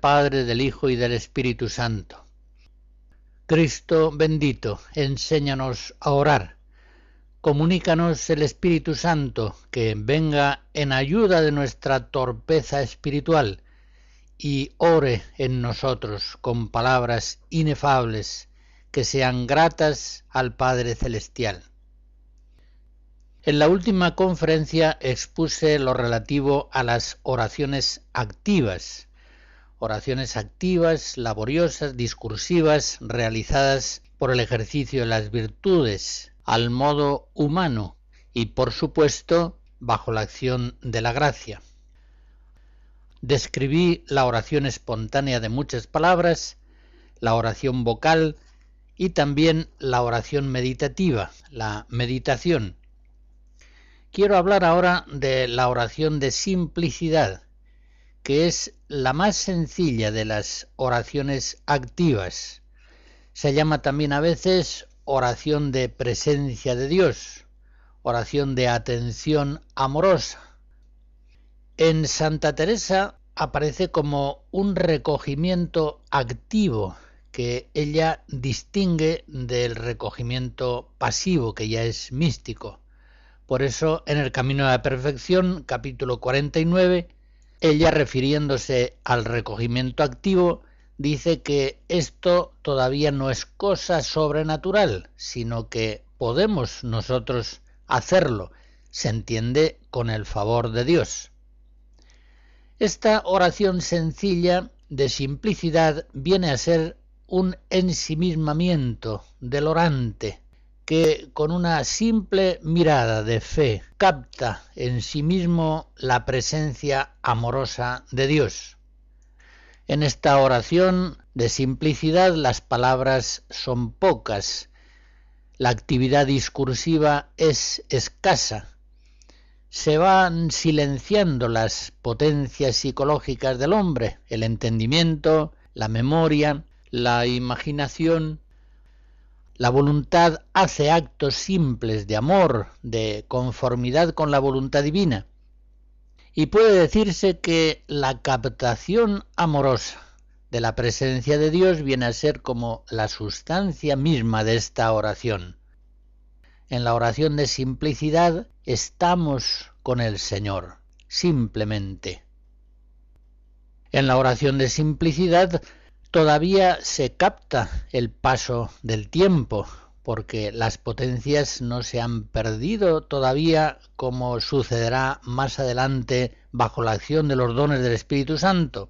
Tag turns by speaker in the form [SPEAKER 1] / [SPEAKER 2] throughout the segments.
[SPEAKER 1] Padre, del Hijo y del Espíritu Santo. Cristo bendito, enséñanos a orar. Comunícanos el Espíritu Santo, que venga en ayuda de nuestra torpeza espiritual y ore en nosotros con palabras inefables que sean gratas al Padre Celestial. En la última conferencia expuse lo relativo a las oraciones activas, oraciones activas, laboriosas, discursivas, realizadas por el ejercicio de las virtudes, al modo humano y, por supuesto, bajo la acción de la gracia. Describí la oración espontánea de muchas palabras, la oración vocal y también la oración meditativa, la meditación. Quiero hablar ahora de la oración de simplicidad, que es la más sencilla de las oraciones activas. Se llama también a veces oración de presencia de Dios, oración de atención amorosa. En Santa Teresa aparece como un recogimiento activo que ella distingue del recogimiento pasivo que ya es místico. Por eso en el Camino a la Perfección, capítulo 49, ella, refiriéndose al recogimiento activo, dice que esto todavía no es cosa sobrenatural, sino que podemos nosotros hacerlo, se entiende con el favor de Dios. Esta oración sencilla de simplicidad viene a ser un ensimismamiento del orante, que con una simple mirada de fe capta en sí mismo la presencia amorosa de Dios. En esta oración de simplicidad las palabras son pocas, la actividad discursiva es escasa, se van silenciando las potencias psicológicas del hombre, el entendimiento, la memoria, la imaginación, la voluntad hace actos simples de amor, de conformidad con la voluntad divina. Y puede decirse que la captación amorosa de la presencia de Dios viene a ser como la sustancia misma de esta oración. En la oración de simplicidad estamos con el Señor, simplemente. En la oración de simplicidad todavía se capta el paso del tiempo, porque las potencias no se han perdido todavía como sucederá más adelante bajo la acción de los dones del Espíritu Santo.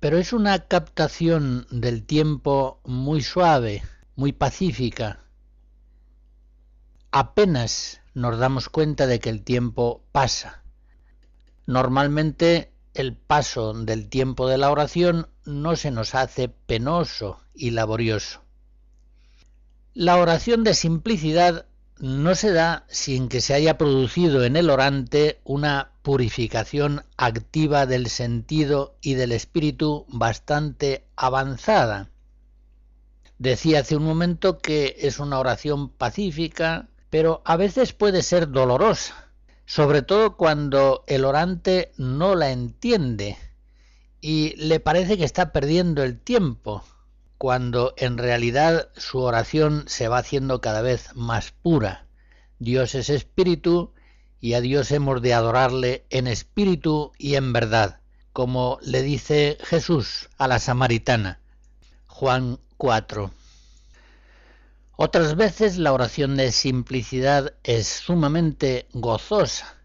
[SPEAKER 1] Pero es una captación del tiempo muy suave, muy pacífica. Apenas nos damos cuenta de que el tiempo pasa. Normalmente el paso del tiempo de la oración no se nos hace penoso y laborioso. La oración de simplicidad no se da sin que se haya producido en el orante una purificación activa del sentido y del espíritu bastante avanzada. Decía hace un momento que es una oración pacífica, pero a veces puede ser dolorosa sobre todo cuando el orante no la entiende y le parece que está perdiendo el tiempo, cuando en realidad su oración se va haciendo cada vez más pura. Dios es espíritu y a Dios hemos de adorarle en espíritu y en verdad, como le dice Jesús a la samaritana. Juan 4. Otras veces la oración de simplicidad es sumamente gozosa.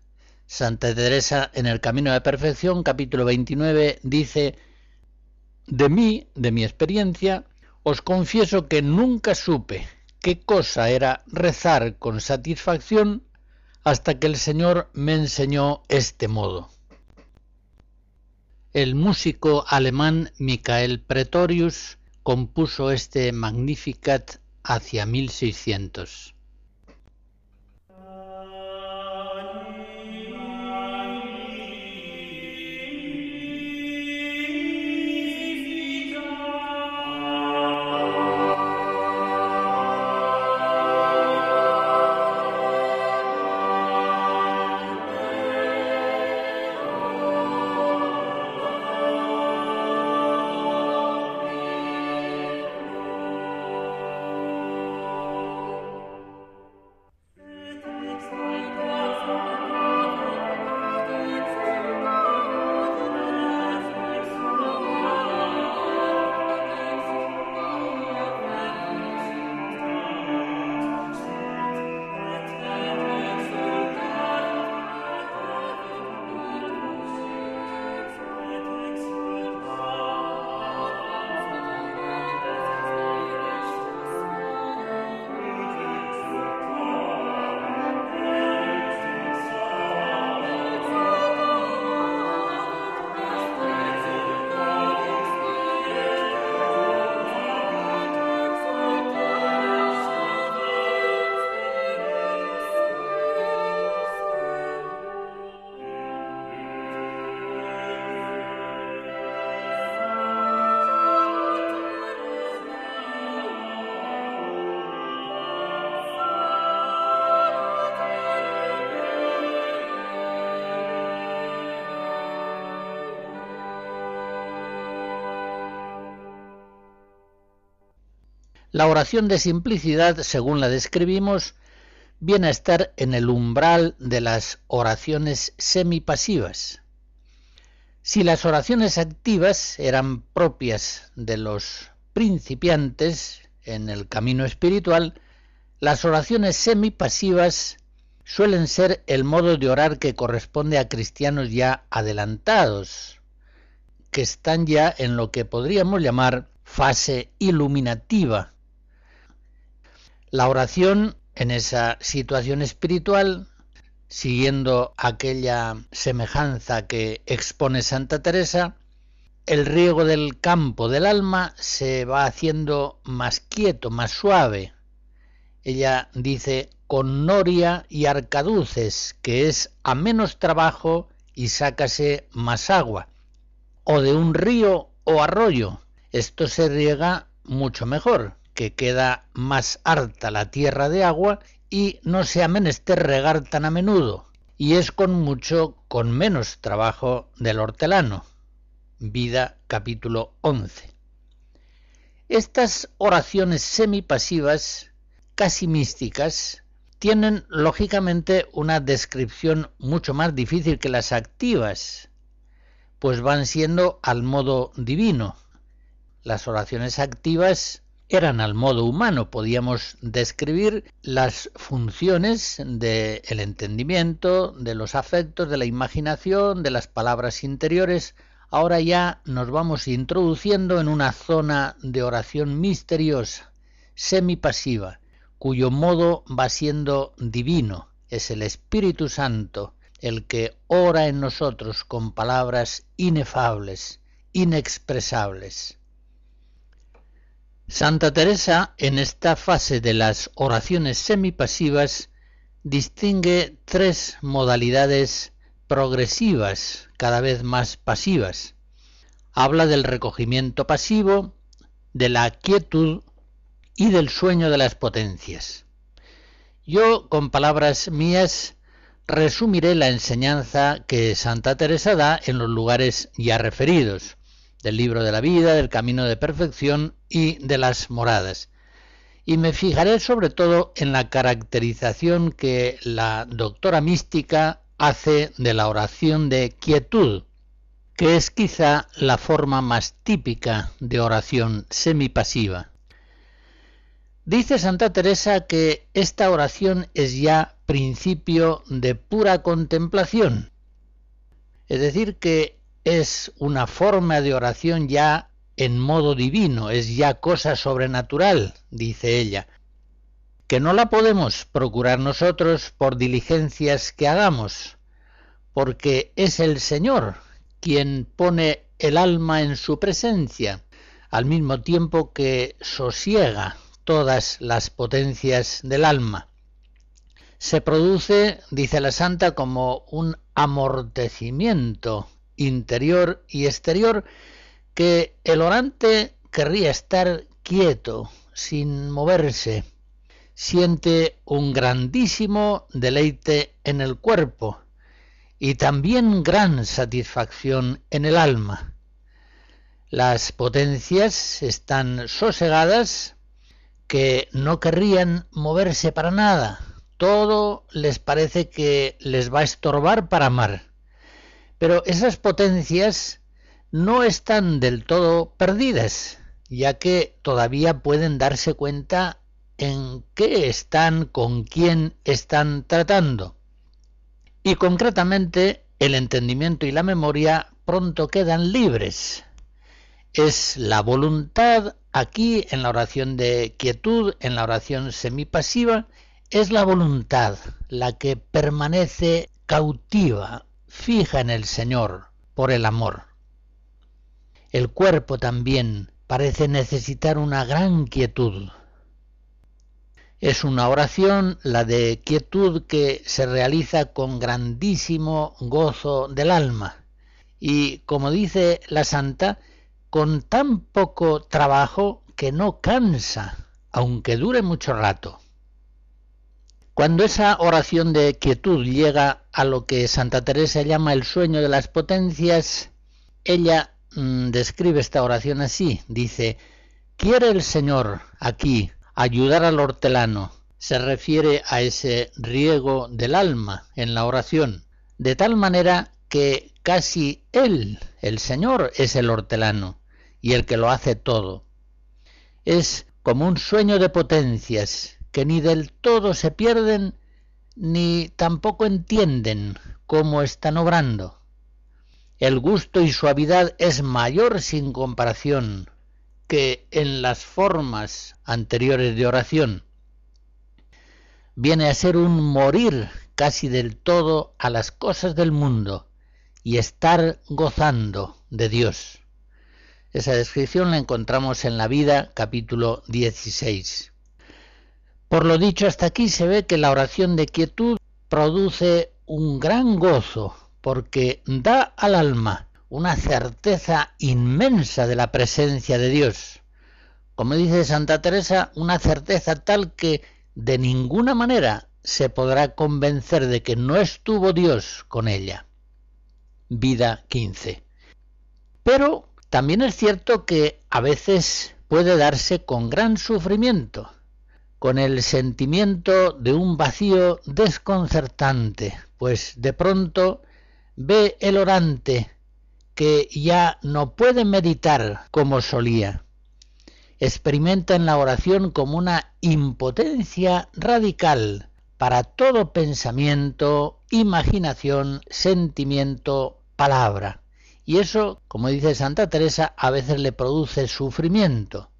[SPEAKER 1] Santa Teresa en el Camino de Perfección, capítulo 29, dice, De mí, de mi experiencia, os confieso que nunca supe qué cosa era rezar con satisfacción hasta que el Señor me enseñó este modo. el músico alemán Michael Pretorius compuso este Magnificat hacia 1600. La oración de simplicidad, según la describimos, viene a estar en el umbral de las oraciones semipasivas. Si las oraciones activas eran propias de los principiantes en el camino espiritual, las oraciones semipasivas suelen ser el modo de orar que corresponde a cristianos ya adelantados, que están ya en lo que podríamos llamar fase iluminativa la oración en esa situación espiritual, siguiendo aquella semejanza que expone Santa Teresa, el riego del campo del alma se va haciendo más quieto, más suave. Ella dice con noria y arcaduces, que es a menos trabajo y sácase más agua. O de un río o arroyo. Esto se riega mucho mejor que queda más harta la tierra de agua y no se ha menester regar tan a menudo, y es con mucho con menos trabajo del hortelano. Vida capítulo 11. Estas oraciones semipasivas, casi místicas, tienen lógicamente una descripción mucho más difícil que las activas, pues van siendo al modo divino. Las oraciones activas eran al modo humano, podíamos describir las funciones del entendimiento, de los afectos, de la imaginación, de las palabras interiores. Ahora ya nos vamos introduciendo en una zona de oración misteriosa, semipasiva, cuyo modo va siendo divino. Es el Espíritu Santo el que ora en nosotros con palabras inefables, inexpresables. Santa Teresa en esta fase de las oraciones semipasivas distingue tres modalidades progresivas, cada vez más pasivas. Habla del recogimiento pasivo, de la quietud y del sueño de las potencias. Yo, con palabras mías, resumiré la enseñanza que Santa Teresa da en los lugares ya referidos del libro de la vida, del camino de perfección y de las moradas. Y me fijaré sobre todo en la caracterización que la doctora mística hace de la oración de quietud, que es quizá la forma más típica de oración semipasiva. Dice Santa Teresa que esta oración es ya principio de pura contemplación, es decir, que es una forma de oración ya en modo divino, es ya cosa sobrenatural, dice ella, que no la podemos procurar nosotros por diligencias que hagamos, porque es el Señor quien pone el alma en su presencia, al mismo tiempo que sosiega todas las potencias del alma. Se produce, dice la santa, como un amortecimiento interior y exterior que el orante querría estar quieto, sin moverse. Siente un grandísimo deleite en el cuerpo y también gran satisfacción en el alma. Las potencias están sosegadas que no querrían moverse para nada. Todo les parece que les va a estorbar para amar. Pero esas potencias no están del todo perdidas, ya que todavía pueden darse cuenta en qué están, con quién están tratando. Y concretamente el entendimiento y la memoria pronto quedan libres es la voluntad aquí en la oración de quietud, en la oración semipasiva, es la voluntad la que permanece cautiva, fija en el Señor por el amor. El cuerpo también parece necesitar una gran quietud. Es una oración, la de quietud, que se realiza con grandísimo gozo del alma. Y como dice la santa, con tan poco trabajo que no cansa, aunque dure mucho rato. Cuando esa oración de quietud llega a lo que Santa Teresa llama el sueño de las potencias, ella mm, describe esta oración así, dice, ¿quiere el Señor aquí ayudar al hortelano? Se refiere a ese riego del alma en la oración, de tal manera que casi Él, el Señor, es el hortelano y el que lo hace todo. Es como un sueño de potencias que ni del todo se pierden ni tampoco entienden cómo están obrando. El gusto y suavidad es mayor sin comparación que en las formas anteriores de oración. Viene a ser un morir casi del todo a las cosas del mundo y estar gozando de Dios. Esa descripción la encontramos en la vida capítulo 16. Por lo dicho hasta aquí se ve que la oración de quietud produce un gran gozo porque da al alma una certeza inmensa de la presencia de Dios. Como dice Santa Teresa, una certeza tal que de ninguna manera se podrá convencer de que no estuvo Dios con ella. Vida 15. Pero también es cierto que a veces puede darse con gran sufrimiento, con el sentimiento de un vacío desconcertante, pues de pronto ve el orante que ya no puede meditar como solía. Experimenta en la oración como una impotencia radical para todo pensamiento, imaginación, sentimiento, palabra. Y eso, como dice Santa Teresa, a veces le produce sufrimiento.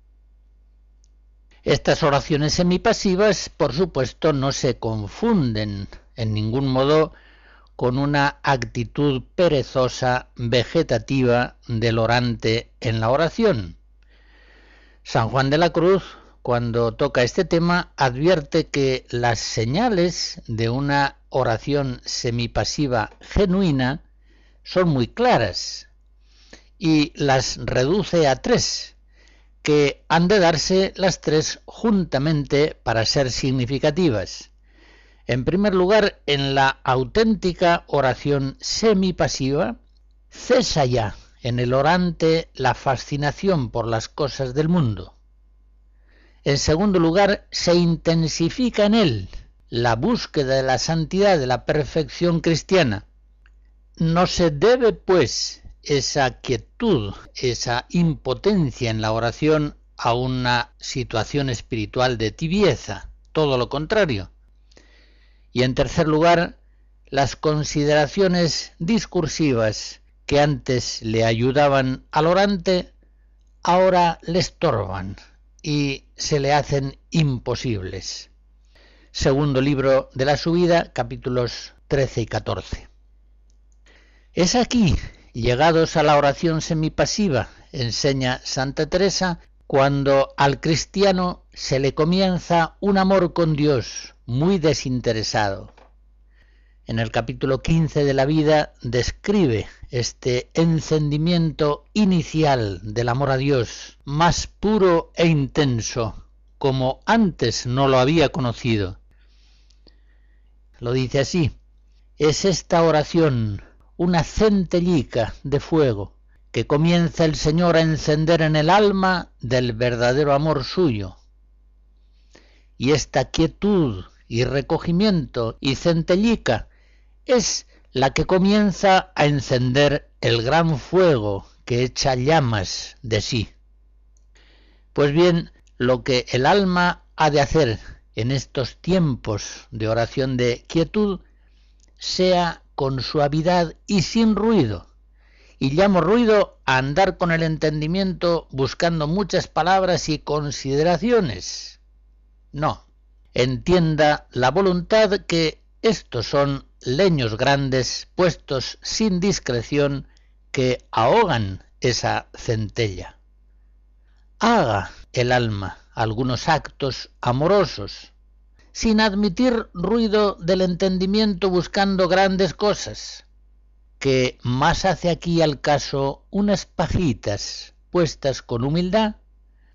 [SPEAKER 1] Estas oraciones semipasivas, por supuesto, no se confunden en ningún modo con una actitud perezosa, vegetativa del orante en la oración. San Juan de la Cruz, cuando toca este tema, advierte que las señales de una oración semipasiva genuina son muy claras y las reduce a tres, que han de darse las tres juntamente para ser significativas. En primer lugar, en la auténtica oración semipasiva, cesa ya en el orante la fascinación por las cosas del mundo. En segundo lugar, se intensifica en él la búsqueda de la santidad, de la perfección cristiana, no se debe, pues, esa quietud, esa impotencia en la oración a una situación espiritual de tibieza, todo lo contrario. Y en tercer lugar, las consideraciones discursivas que antes le ayudaban al orante, ahora le estorban y se le hacen imposibles. Segundo libro de la subida, capítulos 13 y 14. Es aquí, Llegados a la oración semipasiva, enseña Santa Teresa, cuando al cristiano se le comienza un amor con Dios muy desinteresado. En el capítulo 15 de la vida describe este encendimiento inicial del amor a Dios, más puro e intenso, como antes no lo había conocido. Lo dice así, es esta oración una centellica de fuego que comienza el Señor a encender en el alma del verdadero amor suyo. Y esta quietud y recogimiento y centellica es la que comienza a encender el gran fuego que echa llamas de sí. Pues bien, lo que el alma ha de hacer en estos tiempos de oración de quietud sea con suavidad y sin ruido. Y llamo ruido a andar con el entendimiento buscando muchas palabras y consideraciones. No, entienda la voluntad que estos son leños grandes puestos sin discreción que ahogan esa centella. Haga el alma algunos actos amorosos sin admitir ruido del entendimiento buscando grandes cosas, que más hace aquí al caso unas pajitas puestas con humildad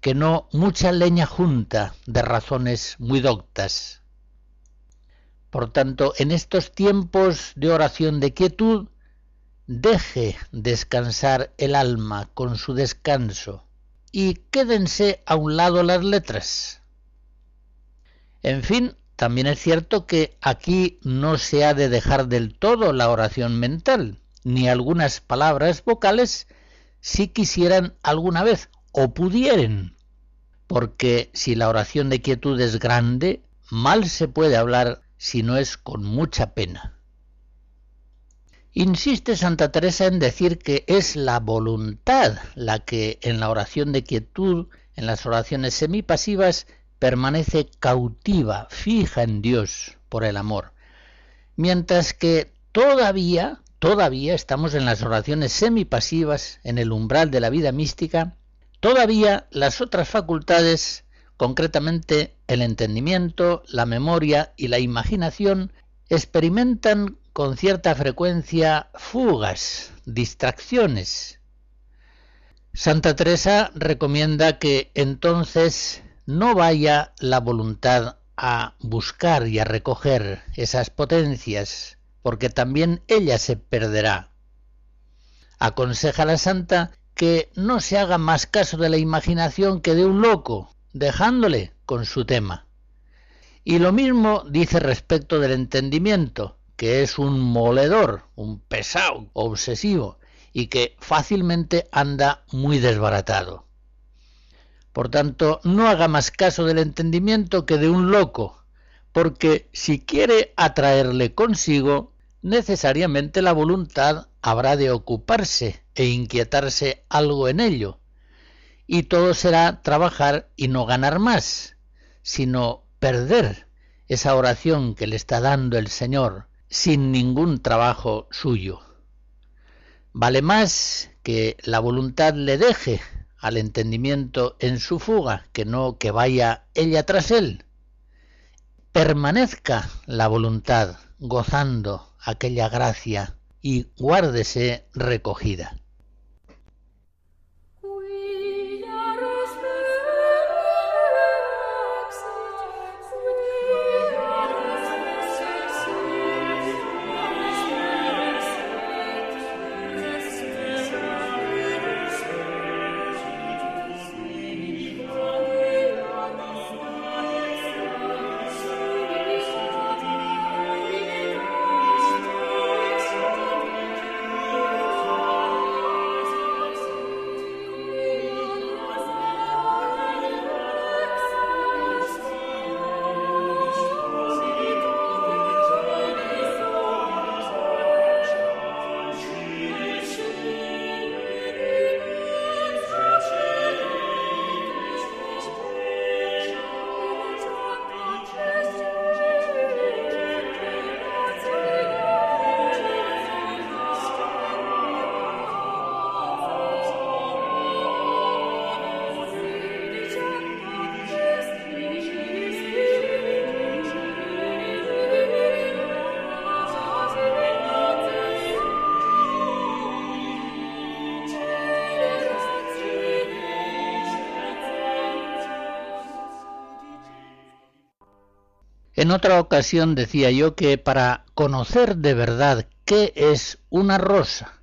[SPEAKER 1] que no mucha leña junta de razones muy doctas. Por tanto, en estos tiempos de oración de quietud, deje descansar el alma con su descanso y quédense a un lado las letras. En fin, también es cierto que aquí no se ha de dejar del todo la oración mental, ni algunas palabras vocales si quisieran alguna vez o pudieran, porque si la oración de quietud es grande, mal se puede hablar si no es con mucha pena. Insiste Santa Teresa en decir que es la voluntad la que en la oración de quietud, en las oraciones semipasivas, permanece cautiva, fija en Dios por el amor, mientras que todavía, todavía estamos en las oraciones semipasivas, en el umbral de la vida mística, todavía las otras facultades, concretamente el entendimiento, la memoria y la imaginación, experimentan con cierta frecuencia fugas, distracciones. Santa Teresa recomienda que entonces no vaya la voluntad a buscar y a recoger esas potencias, porque también ella se perderá. Aconseja la santa que no se haga más caso de la imaginación que de un loco, dejándole con su tema. Y lo mismo dice respecto del entendimiento, que es un moledor, un pesado, obsesivo, y que fácilmente anda muy desbaratado. Por tanto, no haga más caso del entendimiento que de un loco, porque si quiere atraerle consigo, necesariamente la voluntad habrá de ocuparse e inquietarse algo en ello, y todo será trabajar y no ganar más, sino perder esa oración que le está dando el Señor sin ningún trabajo suyo. Vale más que la voluntad le deje al entendimiento en su fuga, que no que vaya ella tras él. Permanezca la voluntad gozando aquella gracia y guárdese recogida. En otra ocasión decía yo que para conocer de verdad qué es una rosa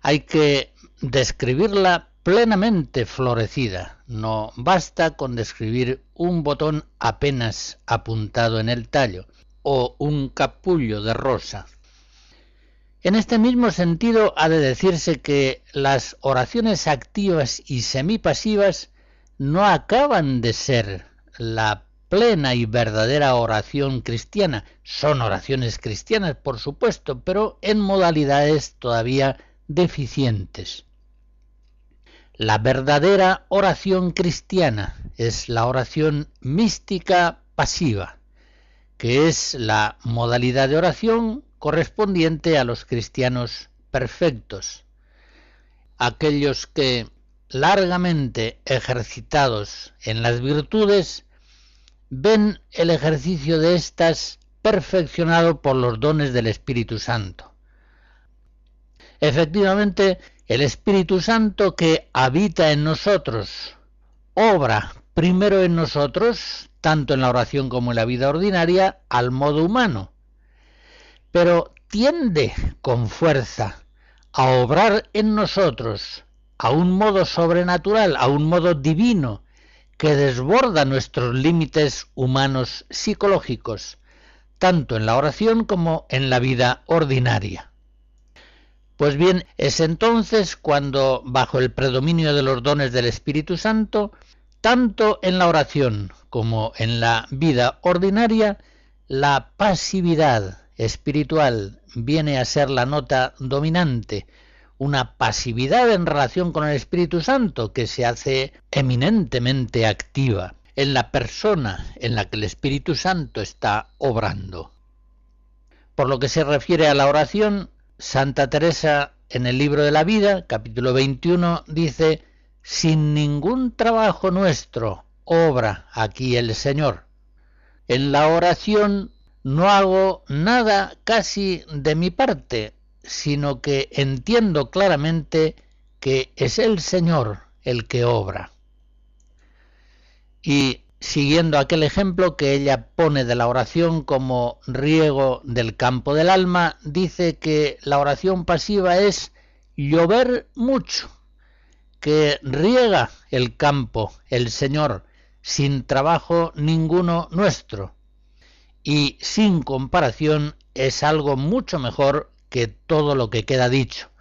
[SPEAKER 1] hay que describirla plenamente florecida. No basta con describir un botón apenas apuntado en el tallo o un capullo de rosa. En este mismo sentido ha de decirse que las oraciones activas y semipasivas no acaban de ser la plena y verdadera oración cristiana. Son oraciones cristianas, por supuesto, pero en modalidades todavía deficientes. La verdadera oración cristiana es la oración mística pasiva, que es la modalidad de oración correspondiente a los cristianos perfectos, aquellos que, largamente ejercitados en las virtudes, ven el ejercicio de éstas perfeccionado por los dones del Espíritu Santo. Efectivamente, el Espíritu Santo que habita en nosotros, obra primero en nosotros, tanto en la oración como en la vida ordinaria, al modo humano, pero tiende con fuerza a obrar en nosotros a un modo sobrenatural, a un modo divino, que desborda nuestros límites humanos psicológicos, tanto en la oración como en la vida ordinaria. Pues bien, es entonces cuando, bajo el predominio de los dones del Espíritu Santo, tanto en la oración como en la vida ordinaria, la pasividad espiritual viene a ser la nota dominante, una pasividad en relación con el Espíritu Santo que se hace eminentemente activa en la persona en la que el Espíritu Santo está obrando. Por lo que se refiere a la oración, Santa Teresa en el libro de la vida, capítulo 21, dice, sin ningún trabajo nuestro obra aquí el Señor. En la oración no hago nada casi de mi parte, sino que entiendo claramente que es el Señor el que obra. Y siguiendo aquel ejemplo que ella pone de la oración como riego del campo del alma, dice que la oración pasiva es llover mucho, que riega el campo el Señor sin trabajo ninguno nuestro, y sin comparación es algo mucho mejor que todo lo que queda dicho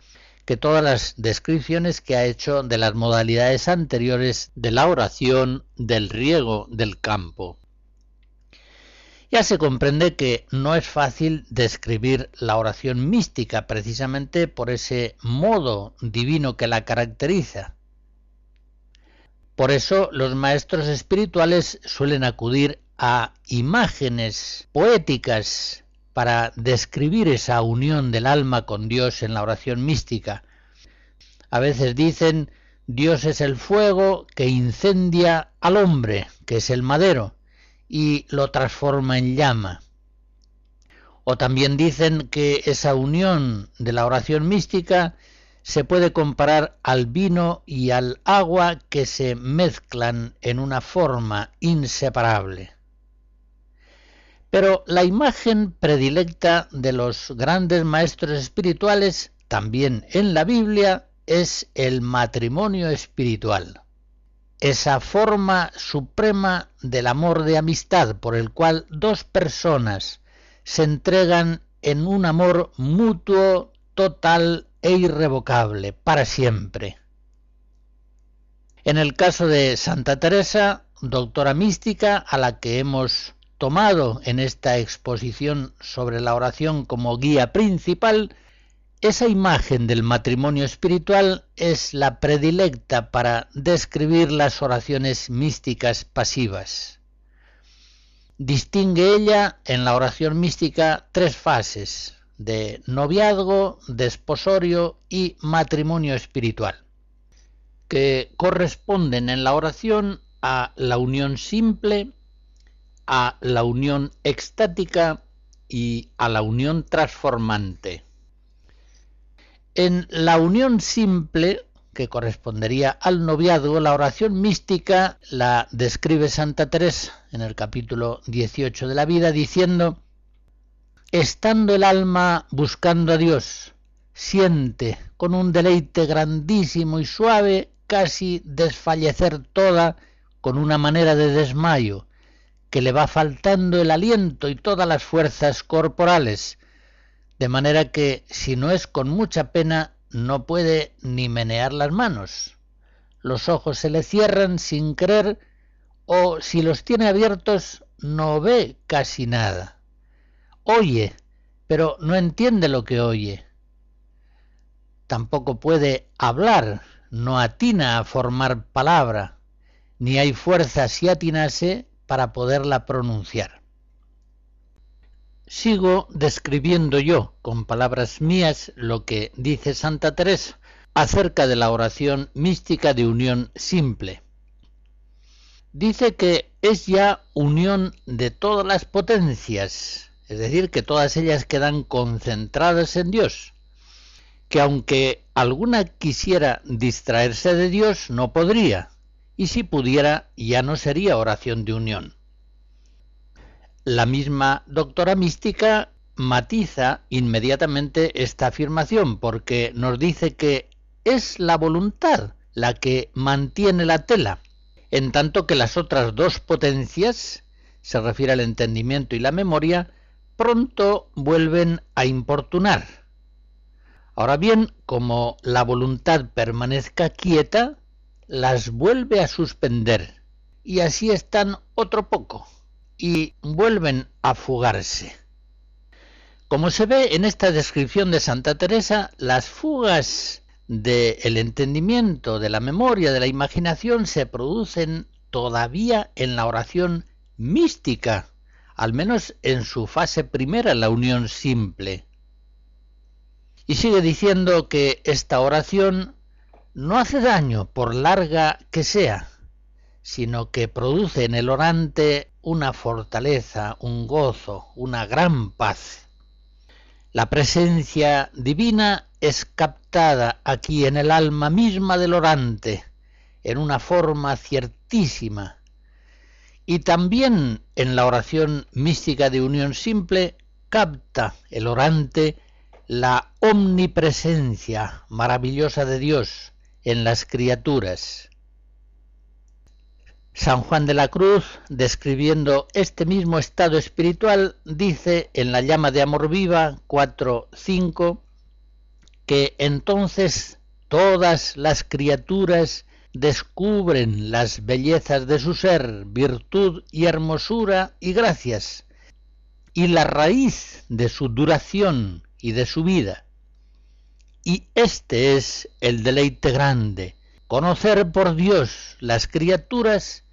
[SPEAKER 1] que todas las descripciones que ha hecho de las modalidades anteriores de la oración del riego del campo. Ya se comprende que no es fácil describir la oración mística precisamente por ese modo divino que la caracteriza. Por eso los maestros espirituales suelen acudir a imágenes poéticas para describir esa unión del alma con Dios en la oración mística. A veces dicen, Dios es el fuego que incendia al hombre, que es el madero, y lo transforma en llama. O también dicen que esa unión de la oración mística se puede comparar al vino y al agua que se mezclan en una forma inseparable. Pero la imagen predilecta de los grandes maestros espirituales, también en la Biblia, es el matrimonio espiritual, esa forma suprema del amor de amistad por el cual dos personas se entregan en un amor mutuo, total e irrevocable, para siempre. En el caso de Santa Teresa, doctora mística, a la que hemos tomado en esta exposición sobre la oración como guía principal, esa imagen del matrimonio espiritual es la predilecta para describir las oraciones místicas pasivas. Distingue ella en la oración mística tres fases de noviazgo, desposorio y matrimonio espiritual, que corresponden en la oración a la unión simple, a la unión extática y a la unión transformante. En la unión simple, que correspondería al noviazgo, la oración mística la describe Santa Teresa en el capítulo 18 de la vida diciendo, estando el alma buscando a Dios, siente con un deleite grandísimo y suave casi desfallecer toda con una manera de desmayo, que le va faltando el aliento y todas las fuerzas corporales, de manera que si no es con mucha pena no puede ni menear las manos. Los ojos se le cierran sin creer o si los tiene abiertos no ve casi nada. Oye, pero no entiende lo que oye. Tampoco puede hablar, no atina a formar palabra, ni hay fuerza si atinase para poderla pronunciar. Sigo describiendo yo con palabras mías lo que dice Santa Teresa acerca de la oración mística de unión simple. Dice que es ya unión de todas las potencias, es decir, que todas ellas quedan concentradas en Dios, que aunque alguna quisiera distraerse de Dios, no podría, y si pudiera ya no sería oración de unión. La misma doctora mística matiza inmediatamente esta afirmación porque nos dice que es la voluntad la que mantiene la tela, en tanto que las otras dos potencias, se refiere al entendimiento y la memoria, pronto vuelven a importunar. Ahora bien, como la voluntad permanezca quieta, las vuelve a suspender, y así están otro poco y vuelven a fugarse. Como se ve en esta descripción de Santa Teresa, las fugas del entendimiento, de la memoria, de la imaginación se producen todavía en la oración mística, al menos en su fase primera, la unión simple. Y sigue diciendo que esta oración no hace daño por larga que sea, sino que produce en el orante una fortaleza, un gozo, una gran paz. La presencia divina es captada aquí en el alma misma del orante, en una forma ciertísima. Y también en la oración mística de unión simple capta el orante la omnipresencia maravillosa de Dios en las criaturas. San Juan de la Cruz, describiendo este mismo estado espiritual, dice en la llama de amor viva 4.5 que entonces todas las criaturas descubren las bellezas de su ser, virtud y hermosura y gracias, y la raíz de su duración y de su vida. Y este es el deleite grande, conocer por Dios las criaturas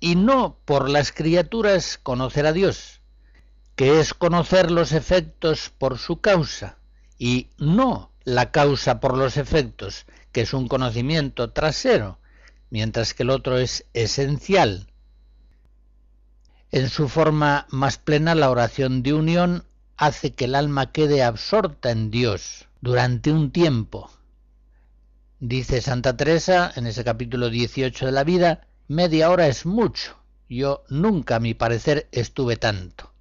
[SPEAKER 1] y no por las criaturas conocer a Dios, que es conocer los efectos por su causa, y no la causa por los efectos, que es un conocimiento trasero, mientras que el otro es esencial. En su forma más plena, la oración de unión hace que el alma quede absorta en Dios durante un tiempo. Dice Santa Teresa en ese capítulo 18 de la vida, Media hora es mucho. Yo nunca, a mi parecer, estuve tanto.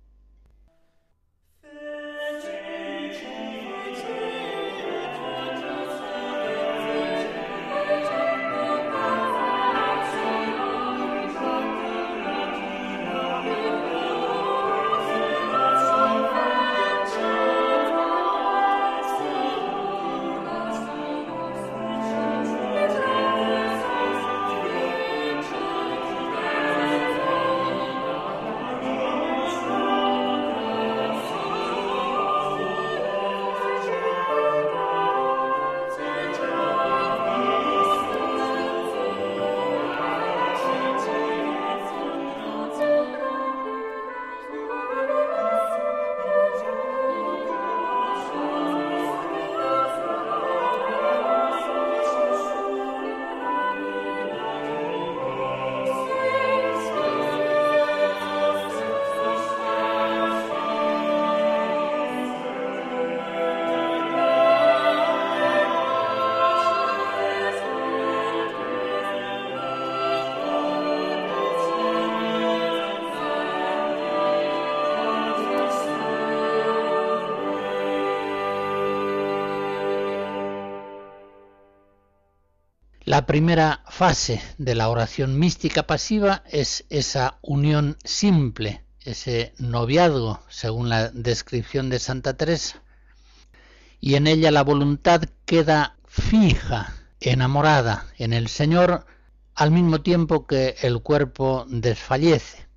[SPEAKER 1] La primera fase de la oración mística pasiva es esa unión simple, ese noviazgo, según la descripción de Santa Teresa, y en ella la voluntad queda fija, enamorada en el Señor, al mismo tiempo que el cuerpo desfallece.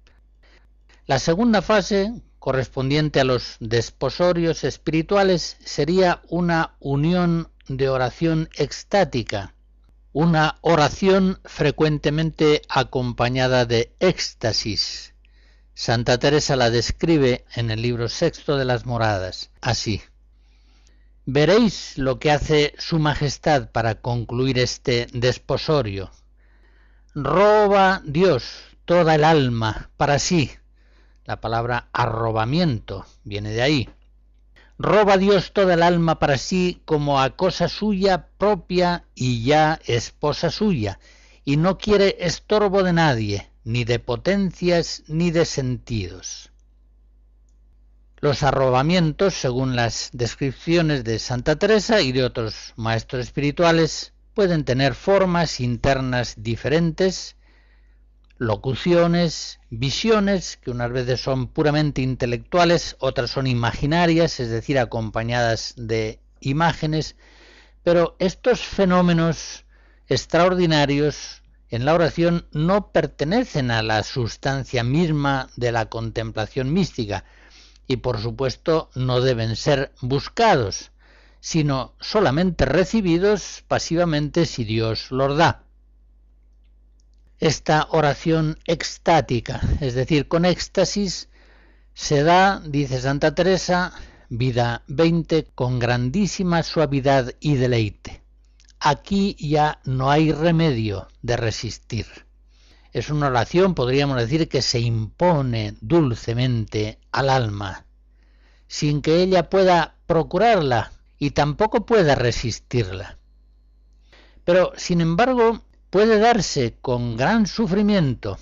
[SPEAKER 1] La segunda fase, correspondiente a los desposorios espirituales, sería una unión de oración extática, una oración frecuentemente acompañada de éxtasis. Santa Teresa la describe en el libro sexto de las moradas, así. Veréis lo que hace Su Majestad para concluir este desposorio. Roba Dios toda el alma para sí. La palabra arrobamiento viene de ahí. Roba Dios toda el alma para sí como a cosa suya propia y ya esposa suya, y no quiere estorbo de nadie, ni de potencias ni de sentidos. Los arrobamientos, según las descripciones de Santa Teresa y de otros maestros espirituales, pueden tener formas internas diferentes, locuciones, visiones, que unas veces son puramente intelectuales, otras son imaginarias, es decir, acompañadas de imágenes, pero estos fenómenos extraordinarios en la oración no pertenecen a la sustancia misma de la contemplación mística, y por supuesto no deben ser buscados, sino solamente recibidos pasivamente si Dios los da. Esta oración extática, es decir, con éxtasis, se da, dice Santa Teresa, vida 20, con grandísima suavidad y deleite. Aquí ya no hay remedio de resistir. Es una oración, podríamos decir, que se impone dulcemente al alma, sin que ella pueda procurarla y tampoco pueda resistirla. Pero, sin embargo, puede darse con gran sufrimiento,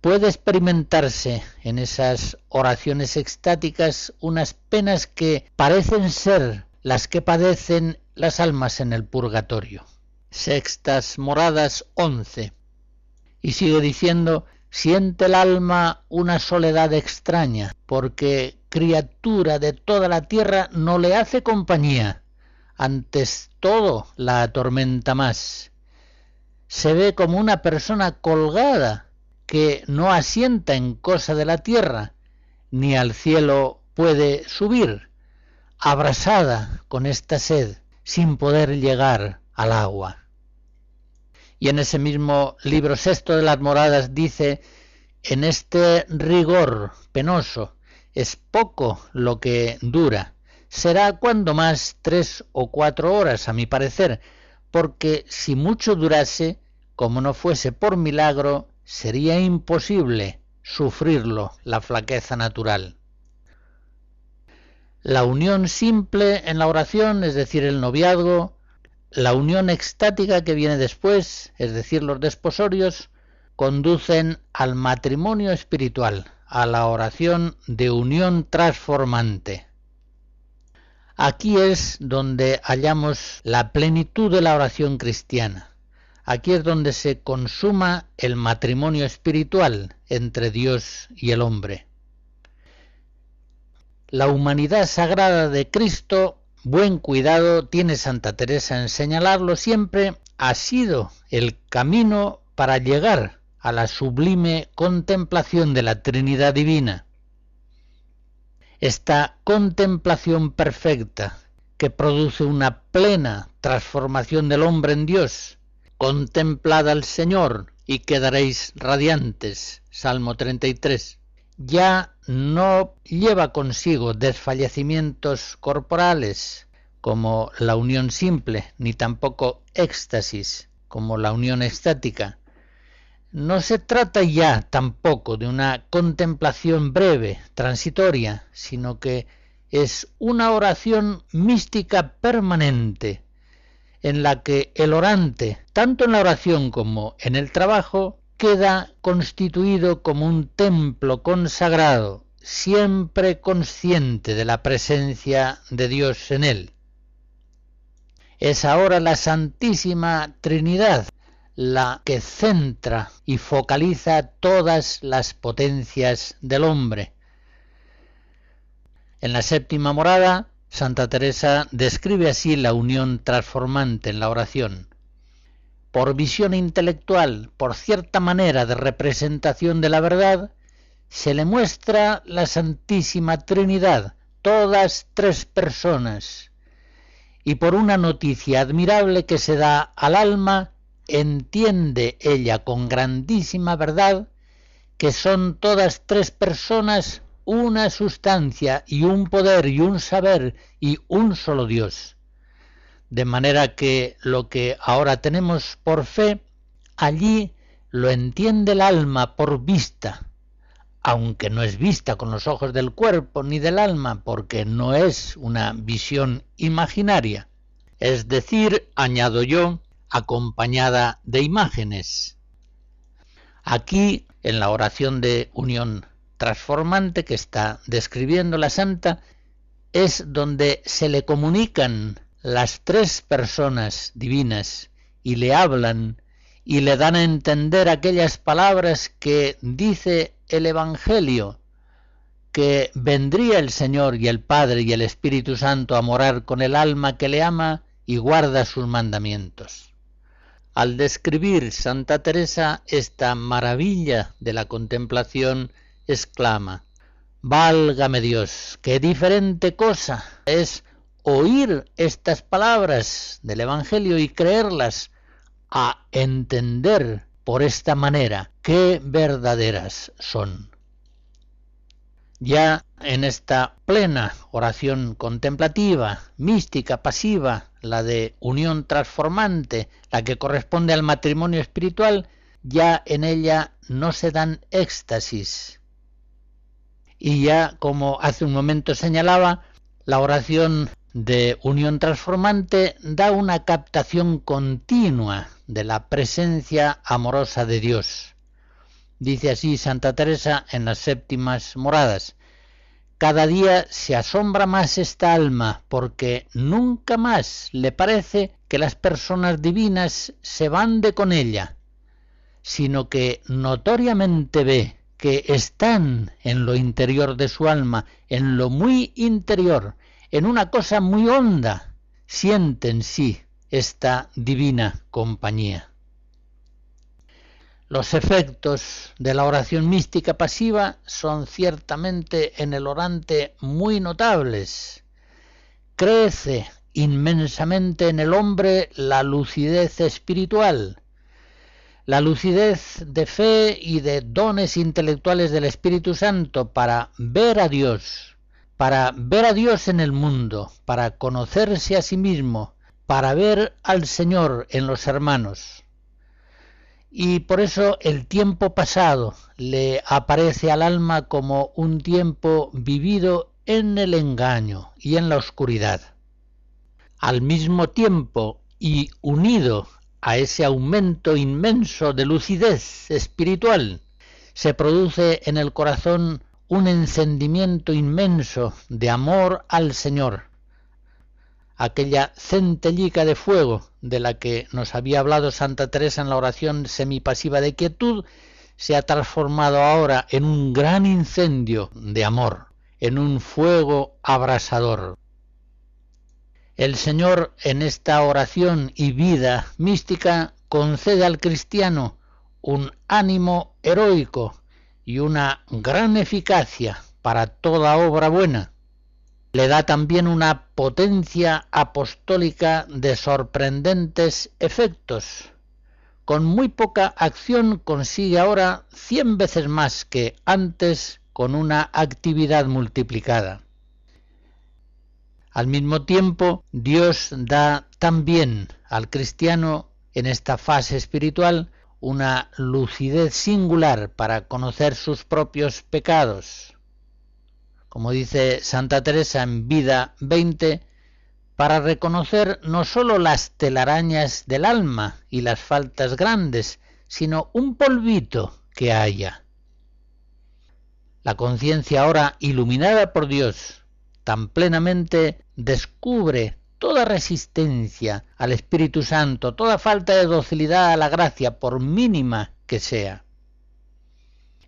[SPEAKER 1] puede experimentarse en esas oraciones extáticas unas penas que parecen ser las que padecen las almas en el purgatorio. Sextas Moradas 11. Y sigue diciendo, siente el alma una soledad extraña, porque criatura de toda la tierra no le hace compañía, antes todo la atormenta más. Se ve como una persona colgada que no asienta en cosa de la tierra, ni al cielo puede subir, abrasada con esta sed, sin poder llegar al agua. Y en ese mismo libro sexto de las moradas dice, en este rigor penoso es poco lo que dura, será cuando más tres o cuatro horas, a mi parecer, porque si mucho durase, como no fuese por milagro, sería imposible sufrirlo, la flaqueza natural. La unión simple en la oración, es decir, el noviazgo, la unión extática que viene después, es decir, los desposorios, conducen al matrimonio espiritual, a la oración de unión transformante. Aquí es donde hallamos la plenitud de la oración cristiana. Aquí es donde se consuma el matrimonio espiritual entre Dios y el hombre. La humanidad sagrada de Cristo Buen cuidado tiene Santa Teresa en señalarlo siempre, ha sido el camino para llegar a la sublime contemplación de la Trinidad Divina. Esta contemplación perfecta que produce una plena transformación del hombre en Dios. Contemplad al Señor y quedaréis radiantes. Salmo 33 ya no lleva consigo desfallecimientos corporales como la unión simple, ni tampoco éxtasis como la unión estática. No se trata ya tampoco de una contemplación breve, transitoria, sino que es una oración mística permanente, en la que el orante, tanto en la oración como en el trabajo, queda constituido como un templo consagrado, siempre consciente de la presencia de Dios en él. Es ahora la Santísima Trinidad la que centra y focaliza todas las potencias del hombre. En la séptima morada, Santa Teresa describe así la unión transformante en la oración. Por visión intelectual, por cierta manera de representación de la verdad, se le muestra la Santísima Trinidad, todas tres personas, y por una noticia admirable que se da al alma, entiende ella con grandísima verdad que son todas tres personas una sustancia y un poder y un saber y un solo Dios. De manera que lo que ahora tenemos por fe, allí lo entiende el alma por vista, aunque no es vista con los ojos del cuerpo ni del alma, porque no es una visión imaginaria. Es decir, añado yo, acompañada de imágenes. Aquí, en la oración de unión transformante que está describiendo la santa, es donde se le comunican las tres personas divinas y le hablan y le dan a entender aquellas palabras que dice el Evangelio, que vendría el Señor y el Padre y el Espíritu Santo a morar con el alma que le ama y guarda sus mandamientos. Al describir Santa Teresa esta maravilla de la contemplación, exclama, Válgame Dios, qué diferente cosa es oír estas palabras del Evangelio y creerlas, a entender por esta manera qué verdaderas son. Ya en esta plena oración contemplativa, mística, pasiva, la de unión transformante, la que corresponde al matrimonio espiritual, ya en ella no se dan éxtasis. Y ya, como hace un momento señalaba, la oración de unión transformante da una captación continua de la presencia amorosa de Dios. Dice así Santa Teresa en las séptimas moradas. Cada día se asombra más esta alma porque nunca más le parece que las personas divinas se van de con ella, sino que notoriamente ve que están en lo interior de su alma, en lo muy interior, en una cosa muy honda, siente en sí esta divina compañía. Los efectos de la oración mística pasiva son ciertamente en el orante muy notables. Crece inmensamente en el hombre la lucidez espiritual, la lucidez de fe y de dones intelectuales del Espíritu Santo para ver a Dios, para ver a Dios en el mundo, para conocerse a sí mismo, para ver al Señor en los hermanos y por eso el tiempo pasado le aparece al alma como un tiempo vivido en el engaño y en la oscuridad. Al mismo tiempo y unido a ese aumento inmenso de lucidez espiritual, se produce en el corazón un encendimiento inmenso de amor al Señor, aquella centellica de fuego de la que nos había hablado Santa Teresa en la oración semipasiva de quietud, se ha transformado ahora en un gran incendio de amor, en un fuego abrasador. El Señor en esta oración y vida mística concede al cristiano un ánimo heroico y una gran eficacia para toda obra buena le da también una potencia apostólica de sorprendentes efectos. Con muy poca acción consigue ahora cien veces más que antes con una actividad multiplicada. Al mismo tiempo, Dios da también al cristiano en esta fase espiritual una lucidez singular para conocer sus propios pecados, como dice Santa Teresa en Vida 20, para reconocer no sólo las telarañas del alma y las faltas grandes, sino un polvito que haya. La conciencia ahora iluminada por Dios tan plenamente descubre toda resistencia al Espíritu Santo, toda falta de docilidad a la gracia, por mínima que sea.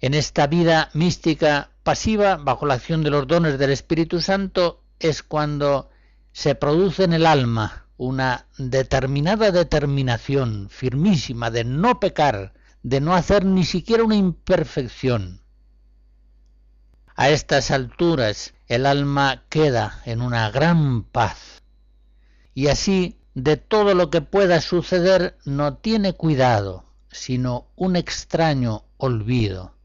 [SPEAKER 1] En esta vida mística pasiva, bajo la acción de los dones del Espíritu Santo, es cuando se produce en el alma una determinada determinación firmísima de no pecar, de no hacer ni siquiera una imperfección. A estas alturas el alma queda en una gran paz y así de todo lo que pueda suceder no tiene cuidado, sino un extraño olvido,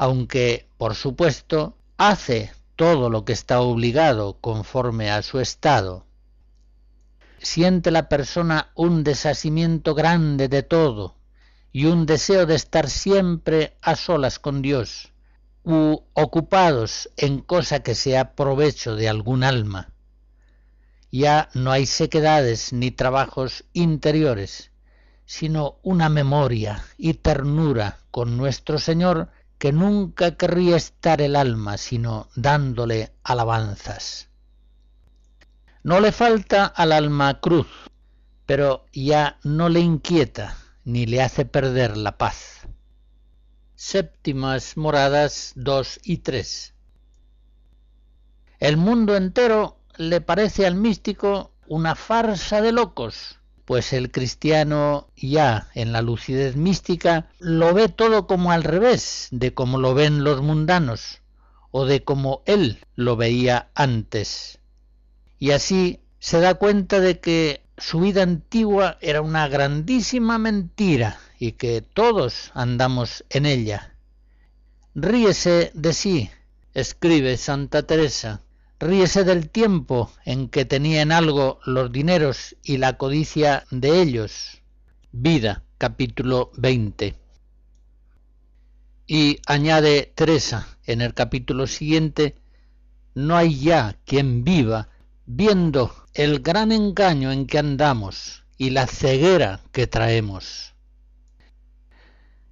[SPEAKER 1] aunque, por supuesto, hace todo lo que está obligado conforme a su estado, siente la persona un desasimiento grande de todo y un deseo de estar siempre a solas con Dios, u ocupados en cosa que sea provecho de algún alma. Ya no hay sequedades ni trabajos interiores, sino una memoria y ternura con nuestro Señor que nunca querría estar el alma sino dándole alabanzas. No le falta al alma cruz, pero ya no le inquieta ni le hace perder la paz. Séptimas moradas 2 y 3. El mundo entero le parece al místico una farsa de locos, pues el cristiano ya en la lucidez mística lo ve todo como al revés de como lo ven los mundanos o de como él lo veía antes y así se da cuenta de que su vida antigua era una grandísima mentira y que todos andamos en ella. Ríese de sí, escribe Santa Teresa, ríese del tiempo en que tenían algo los dineros y la codicia de ellos. Vida, capítulo 20. Y añade Teresa en el capítulo siguiente, no hay ya quien viva viendo el gran engaño en que andamos y la ceguera que traemos.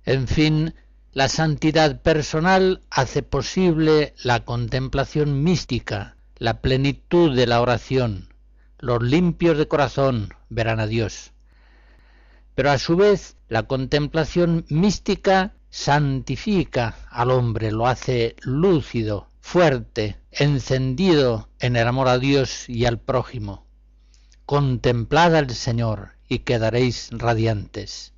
[SPEAKER 1] En fin, la santidad personal hace posible la contemplación mística, la plenitud de la oración. Los limpios de corazón verán a Dios. Pero a su vez, la contemplación mística santifica al hombre, lo hace lúcido, fuerte, encendido en el amor a Dios y al prójimo. Contemplad al Señor y quedaréis radiantes.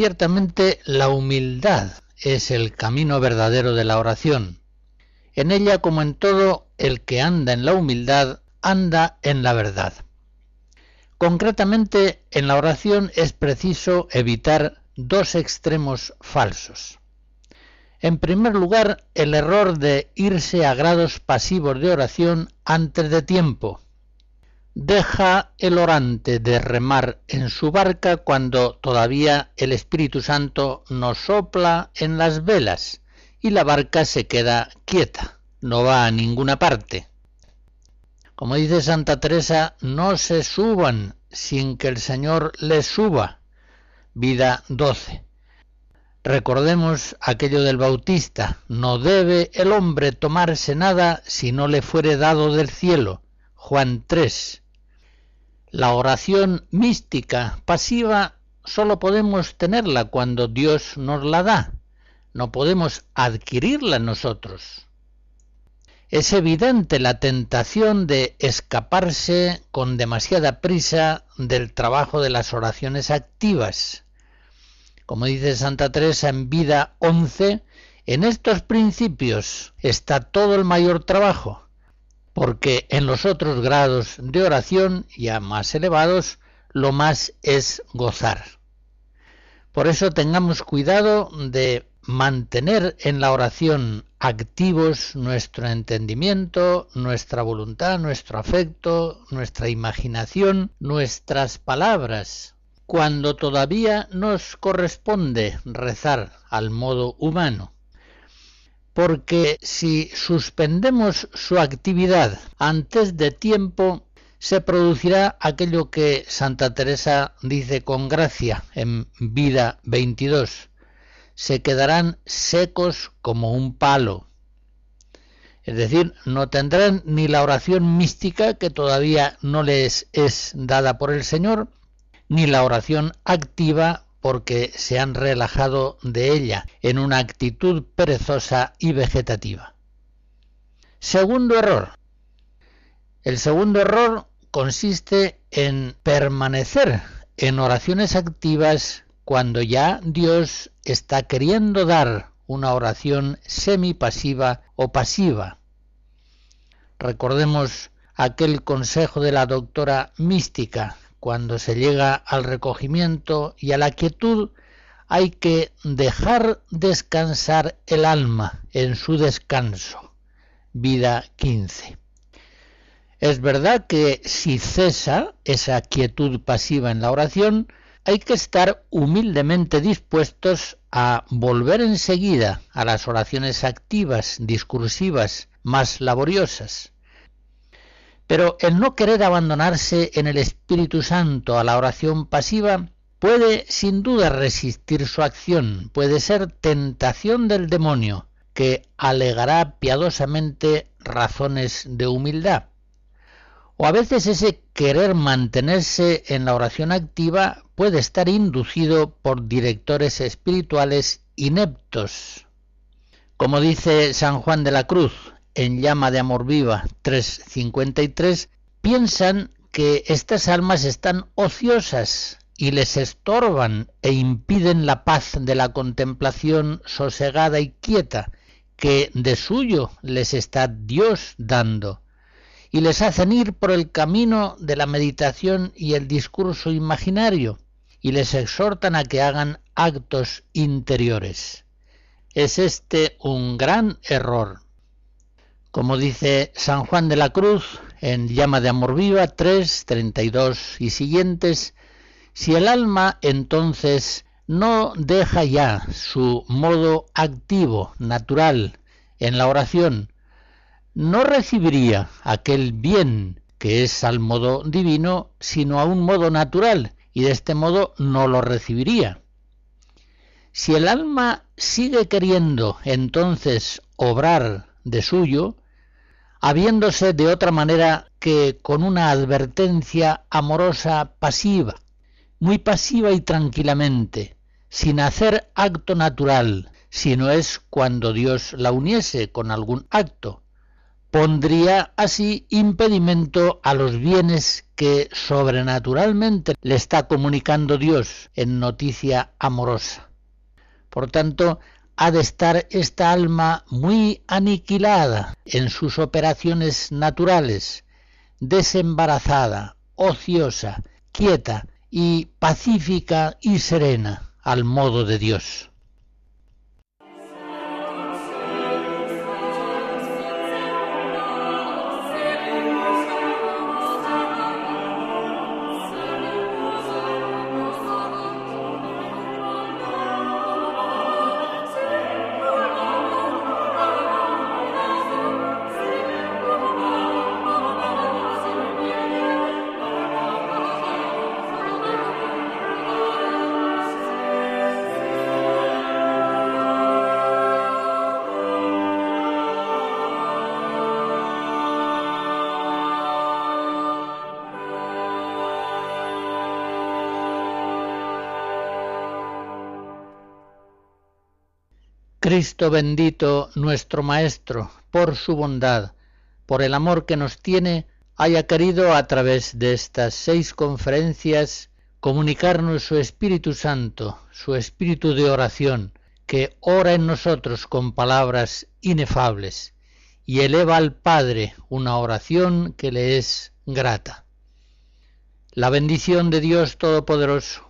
[SPEAKER 1] Ciertamente la humildad es el camino verdadero de la oración. En ella, como en todo, el que anda en la humildad anda en la verdad. Concretamente, en la oración es preciso evitar dos extremos falsos. En primer lugar, el error de irse a grados pasivos de oración antes de tiempo, deja el orante de remar en su barca cuando todavía el Espíritu Santo nos sopla en las velas y la barca se queda quieta, no va a ninguna parte. Como dice Santa Teresa, no se suban sin que el Señor les suba. Vida 12. Recordemos aquello del Bautista, no debe el hombre tomarse nada si no le fuere dado del cielo. Juan 3. La oración mística pasiva solo podemos tenerla cuando Dios nos la da, no podemos adquirirla nosotros. Es evidente la tentación de escaparse con demasiada prisa del trabajo de las oraciones activas. Como dice Santa Teresa en Vida 11, en estos principios está todo el mayor trabajo, porque en los otros grados de oración, ya más elevados, lo más es gozar. Por eso tengamos cuidado de mantener en la oración activos nuestro entendimiento, nuestra voluntad, nuestro afecto, nuestra imaginación, nuestras palabras, cuando todavía nos corresponde rezar al modo humano. Porque si suspendemos su actividad antes de tiempo, se producirá aquello que Santa Teresa dice con gracia en Vida 22. Se quedarán secos como un palo. Es decir, no tendrán ni la oración mística que todavía no les es dada por el Señor, ni la oración activa porque se han relajado de ella en una actitud perezosa y vegetativa. Segundo error. El segundo error consiste en permanecer en oraciones activas cuando ya Dios está queriendo dar una oración semipasiva o pasiva. Recordemos aquel consejo de la doctora mística cuando se llega al recogimiento y a la quietud, hay que dejar descansar el alma en su descanso. Vida 15. Es verdad que si cesa esa quietud pasiva en la oración, hay que estar humildemente dispuestos a volver enseguida a las oraciones activas, discursivas, más laboriosas. Pero el no querer abandonarse en el Espíritu Santo a la oración pasiva puede sin duda resistir su acción, puede ser tentación del demonio, que alegará piadosamente razones de humildad. O a veces ese querer mantenerse en la oración activa puede estar inducido por directores espirituales ineptos. Como dice San Juan de la Cruz, en Llama de Amor Viva 353, piensan que estas almas están ociosas y les estorban e impiden la paz de la contemplación sosegada y quieta que de suyo les está Dios dando, y les hacen ir por el camino de la meditación y el discurso imaginario, y les exhortan a que hagan actos interiores. Es este un gran error. Como dice San Juan de la Cruz en Llama de Amor Viva 3, 32 y siguientes, si el alma entonces no deja ya su modo activo, natural, en la oración, no recibiría aquel bien que es al modo divino, sino a un modo natural, y de este modo no lo recibiría. Si el alma sigue queriendo entonces obrar de suyo, habiéndose de otra manera que con una advertencia amorosa pasiva, muy pasiva y tranquilamente, sin hacer acto natural, sino es cuando Dios la uniese con algún acto, pondría así impedimento a los bienes que sobrenaturalmente le está comunicando Dios en noticia amorosa. Por tanto, ha de estar esta alma muy aniquilada en sus operaciones naturales, desembarazada, ociosa, quieta y pacífica y serena al modo de Dios. Cristo bendito, nuestro Maestro, por su bondad, por el amor que nos tiene, haya querido a través de estas seis conferencias comunicarnos su Espíritu Santo, su Espíritu de oración, que ora en nosotros con palabras inefables y eleva al Padre una oración que le es grata. La bendición de Dios Todopoderoso,